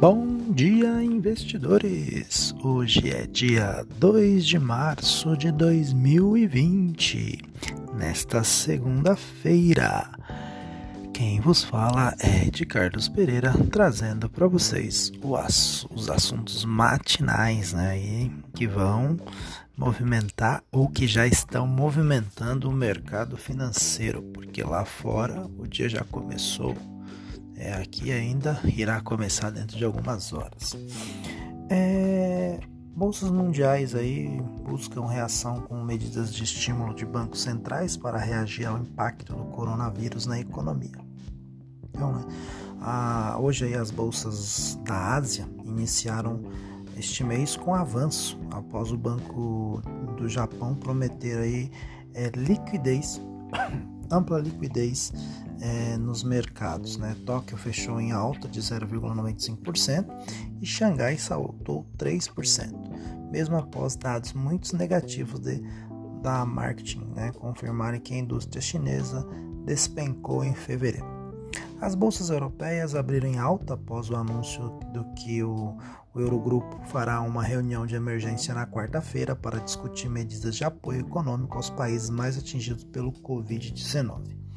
Bom dia, investidores! Hoje é dia 2 de março de 2020, nesta segunda-feira. Quem vos fala é de Carlos Pereira, trazendo para vocês os assuntos matinais né, que vão movimentar ou que já estão movimentando o mercado financeiro, porque lá fora o dia já começou é, aqui ainda irá começar dentro de algumas horas. É, bolsas mundiais aí buscam reação com medidas de estímulo de bancos centrais para reagir ao impacto do coronavírus na economia. Então, né, a, hoje aí as bolsas da Ásia iniciaram este mês com avanço após o Banco do Japão prometer aí é, liquidez, ampla liquidez é, nos mercados. Né? Tóquio fechou em alta de 0,95% e Xangai saltou 3%, mesmo após dados muito negativos de, da marketing né? confirmarem que a indústria chinesa despencou em fevereiro. As bolsas europeias abriram em alta após o anúncio do que o, o Eurogrupo fará uma reunião de emergência na quarta-feira para discutir medidas de apoio econômico aos países mais atingidos pelo Covid-19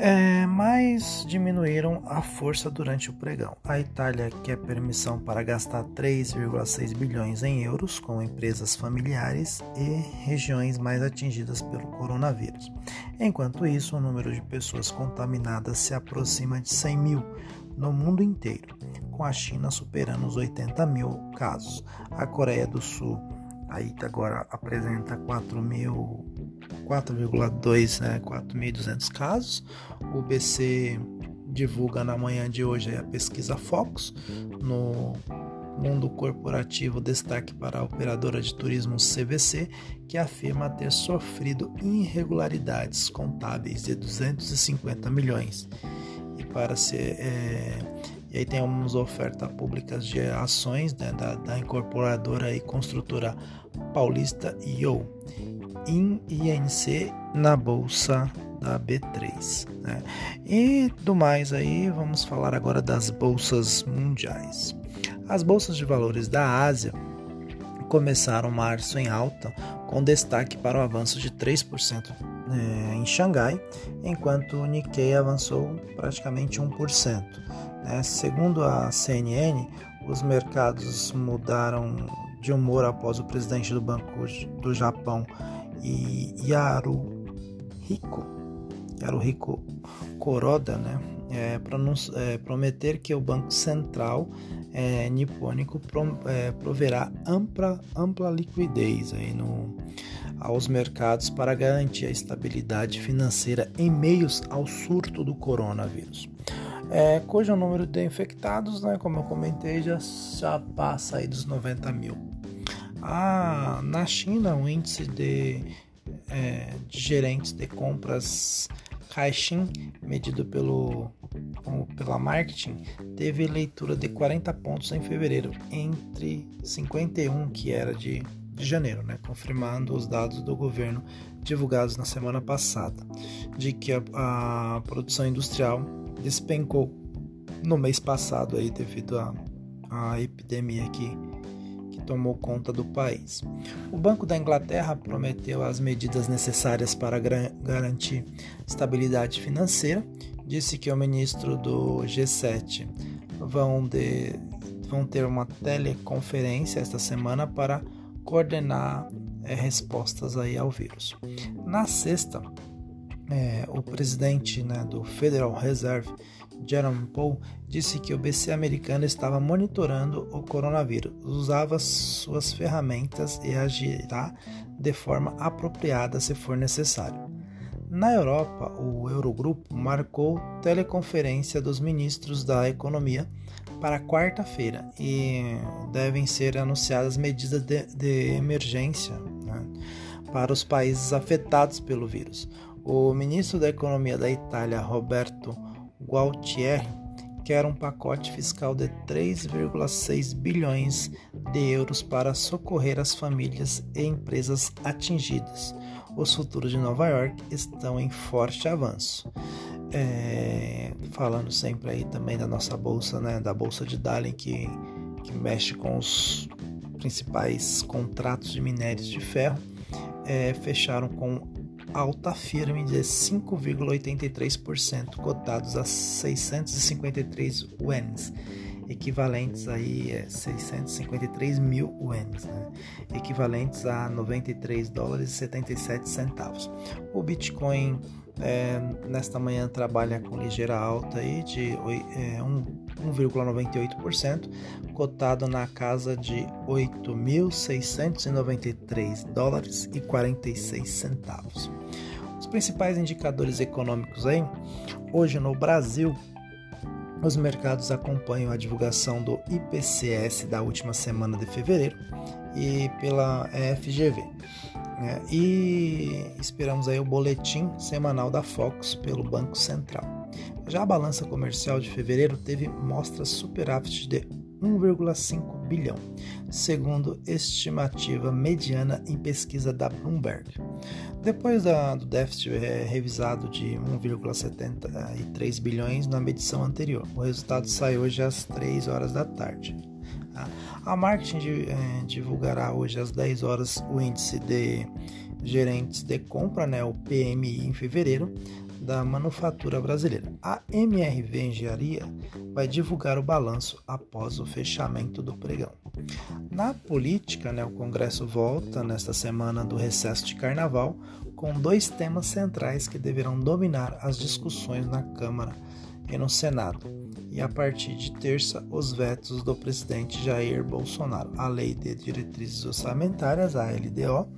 é, mas diminuíram a força durante o pregão. A Itália quer permissão para gastar 3,6 bilhões em euros com empresas familiares e regiões mais atingidas pelo coronavírus. Enquanto isso, o número de pessoas contaminadas se aproxima de 100 mil no mundo inteiro, com a China superando os 80 mil casos. A Coreia do Sul aí agora apresenta 4,2, né, 4.200 casos. O BC divulga na manhã de hoje a pesquisa Focus no mundo corporativo destaque para a operadora de turismo CVC, que afirma ter sofrido irregularidades contábeis de 250 milhões. E para ser é, e aí tem algumas ofertas públicas de ações né, da, da, incorporadora e construtora paulista IO, INC na bolsa da B3. Né? E do mais aí, vamos falar agora das bolsas mundiais. As bolsas de valores da Ásia começaram março em alta, com destaque para o avanço de 3% é, em Xangai, enquanto o Nikkei avançou praticamente 1%. Né? Segundo a CNN, os mercados mudaram de humor após o presidente do Banco do Japão, Yaruhiko, Yaruhiko Kuroda, né? É, é, prometer que o Banco Central é, nipônico pro, é, proverá ampla, ampla liquidez aí no, aos mercados para garantir a estabilidade financeira em meios ao surto do coronavírus é, cujo número de infectados, né, como eu comentei, já, já passa aí dos 90 mil. Ah, na China, o índice de, é, de gerentes de compras Caixin, medido pelo, pela marketing, teve leitura de 40 pontos em fevereiro, entre 51 que era de, de janeiro, né, confirmando os dados do governo divulgados na semana passada, de que a, a produção industrial despencou no mês passado aí devido à, epidemia que tomou conta do país. O Banco da Inglaterra prometeu as medidas necessárias para garantir estabilidade financeira, disse que o ministro do G7 vão, de, vão ter uma teleconferência esta semana para coordenar é, respostas aí ao vírus. Na sexta, é, o presidente né, do Federal Reserve, Jerome Powell, disse que o BC americano estava monitorando o coronavírus, usava suas ferramentas e agirá de forma apropriada se for necessário. Na Europa, o Eurogrupo marcou teleconferência dos ministros da Economia para quarta-feira e devem ser anunciadas medidas de, de emergência né, para os países afetados pelo vírus. O ministro da Economia da Itália, Roberto Gualtieri, quer um pacote fiscal de 3,6 bilhões de euros para socorrer as famílias e empresas atingidas. Os futuros de Nova York estão em forte avanço. É, falando sempre aí também da nossa bolsa, né, da bolsa de Dalian que, que mexe com os principais contratos de minérios de ferro, é, fecharam com alta firme de 5,83%, cotados a 653 UENs equivalentes aí a 653 mil UENs, né? equivalentes a 93 dólares e 77 centavos. O Bitcoin é, nesta manhã trabalha com ligeira alta aí de é, 1,98%, cotado na casa de 8.693 dólares e 46 centavos. Os principais indicadores econômicos aí, hoje no Brasil, os mercados acompanham a divulgação do IPCS da última semana de fevereiro e pela FGV. Né? E esperamos aí o boletim semanal da Focus pelo Banco Central. Já a balança comercial de fevereiro teve mostras superávit de 1,5 bilhão, segundo estimativa mediana em pesquisa da Bloomberg. Depois da, do déficit é, revisado de 1,73 bilhões na medição anterior, o resultado sai hoje às 3 horas da tarde. A marketing é, divulgará hoje às 10 horas o índice de gerentes de compra, né, o PMI em fevereiro, da manufatura brasileira. A MRV Engenharia vai divulgar o balanço após o fechamento do pregão. Na política, né, o Congresso volta nesta semana do recesso de carnaval com dois temas centrais que deverão dominar as discussões na Câmara e no Senado. E a partir de terça, os vetos do presidente Jair Bolsonaro, a Lei de Diretrizes Orçamentárias, a LDO,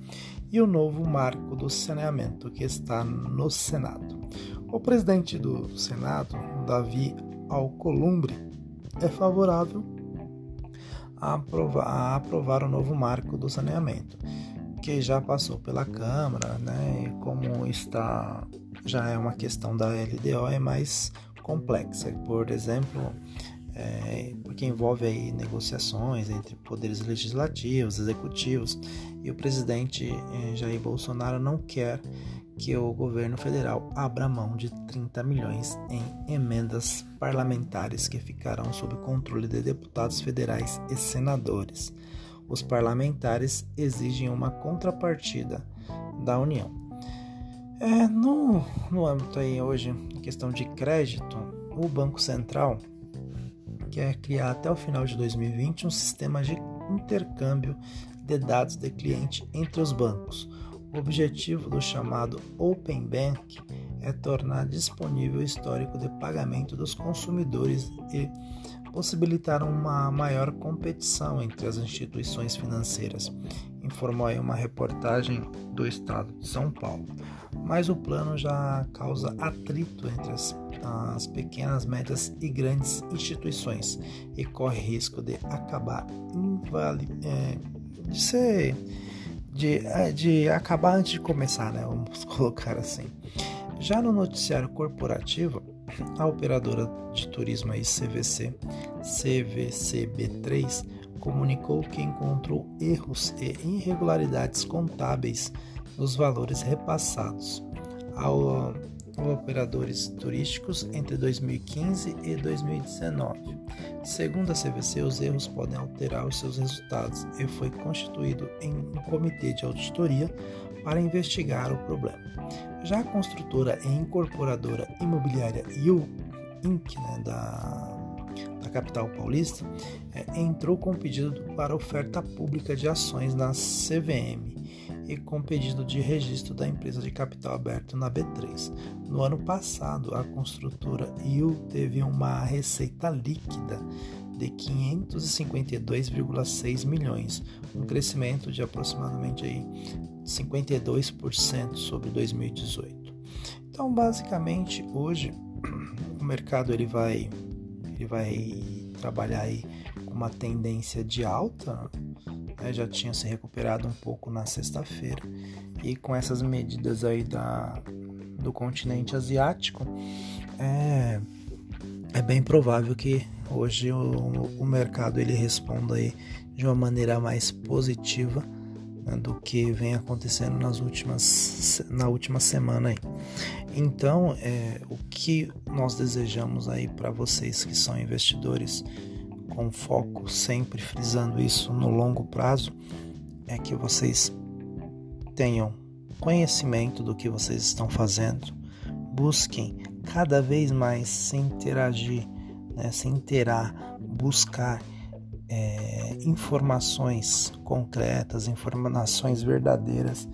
e o novo marco do saneamento que está no Senado. O presidente do Senado, Davi Alcolumbre, é favorável a aprovar, a aprovar o novo marco do saneamento, que já passou pela Câmara, né? E como está já é uma questão da LDO é mais complexa. Por exemplo, é, porque envolve aí negociações entre poderes legislativos, executivos, e o presidente eh, Jair Bolsonaro não quer que o governo federal abra mão de 30 milhões em emendas parlamentares que ficarão sob controle de deputados federais e senadores. Os parlamentares exigem uma contrapartida da União. É, no, no âmbito aí hoje, questão de crédito, o Banco Central quer criar até o final de 2020 um sistema de intercâmbio de dados de cliente entre os bancos. O objetivo do chamado Open Bank é tornar disponível o histórico de pagamento dos consumidores e possibilitar uma maior competição entre as instituições financeiras, informou aí uma reportagem do estado de São Paulo. Mas o plano já causa atrito entre as as pequenas, médias e grandes instituições e corre risco de acabar invali é, de ser de, é, de acabar antes de começar, né? Vamos colocar assim. Já no noticiário corporativo, a operadora de turismo aí CVC, CVCB3, comunicou que encontrou erros e irregularidades contábeis nos valores repassados ao operadores turísticos entre 2015 e 2019. Segundo a CVC, os erros podem alterar os seus resultados e foi constituído um comitê de auditoria para investigar o problema. Já a construtora e incorporadora imobiliária You Inc., né, da, da capital paulista, é, entrou com pedido para oferta pública de ações na CVM e com pedido de registro da empresa de capital aberto na B3. No ano passado, a construtora IU teve uma receita líquida de 552,6 milhões, um crescimento de aproximadamente aí 52% sobre 2018. Então, basicamente, hoje o mercado ele vai vai trabalhar aí com uma tendência de alta né, já tinha se recuperado um pouco na sexta-feira. E com essas medidas aí da, do continente asiático, é, é bem provável que hoje o, o mercado ele responda aí de uma maneira mais positiva do que vem acontecendo nas últimas, na última semana aí. Então, é, o que nós desejamos aí para vocês que são investidores com foco, sempre frisando isso no longo prazo, é que vocês tenham conhecimento do que vocês estão fazendo, busquem cada vez mais se interagir, né, se interar, buscar é, informações concretas, informações verdadeiras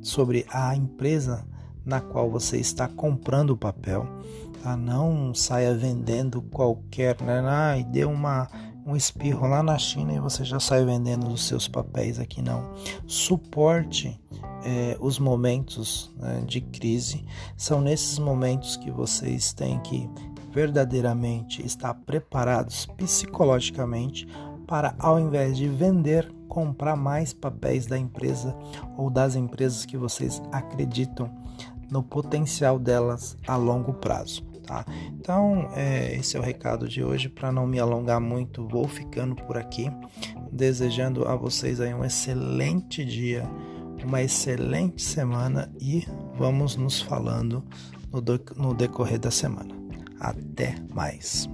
sobre a empresa na qual você está comprando o papel. Tá? Não saia vendendo qualquer, né? Ah, e deu uma, um espirro lá na China e você já sai vendendo os seus papéis aqui não. Suporte é, os momentos né, de crise. São nesses momentos que vocês têm que verdadeiramente estar preparados psicologicamente para, ao invés de vender, comprar mais papéis da empresa ou das empresas que vocês acreditam no potencial delas a longo prazo. Tá? Então, é, esse é o recado de hoje. Para não me alongar muito, vou ficando por aqui, desejando a vocês aí um excelente dia, uma excelente semana e vamos nos falando no, no decorrer da semana. Até mais.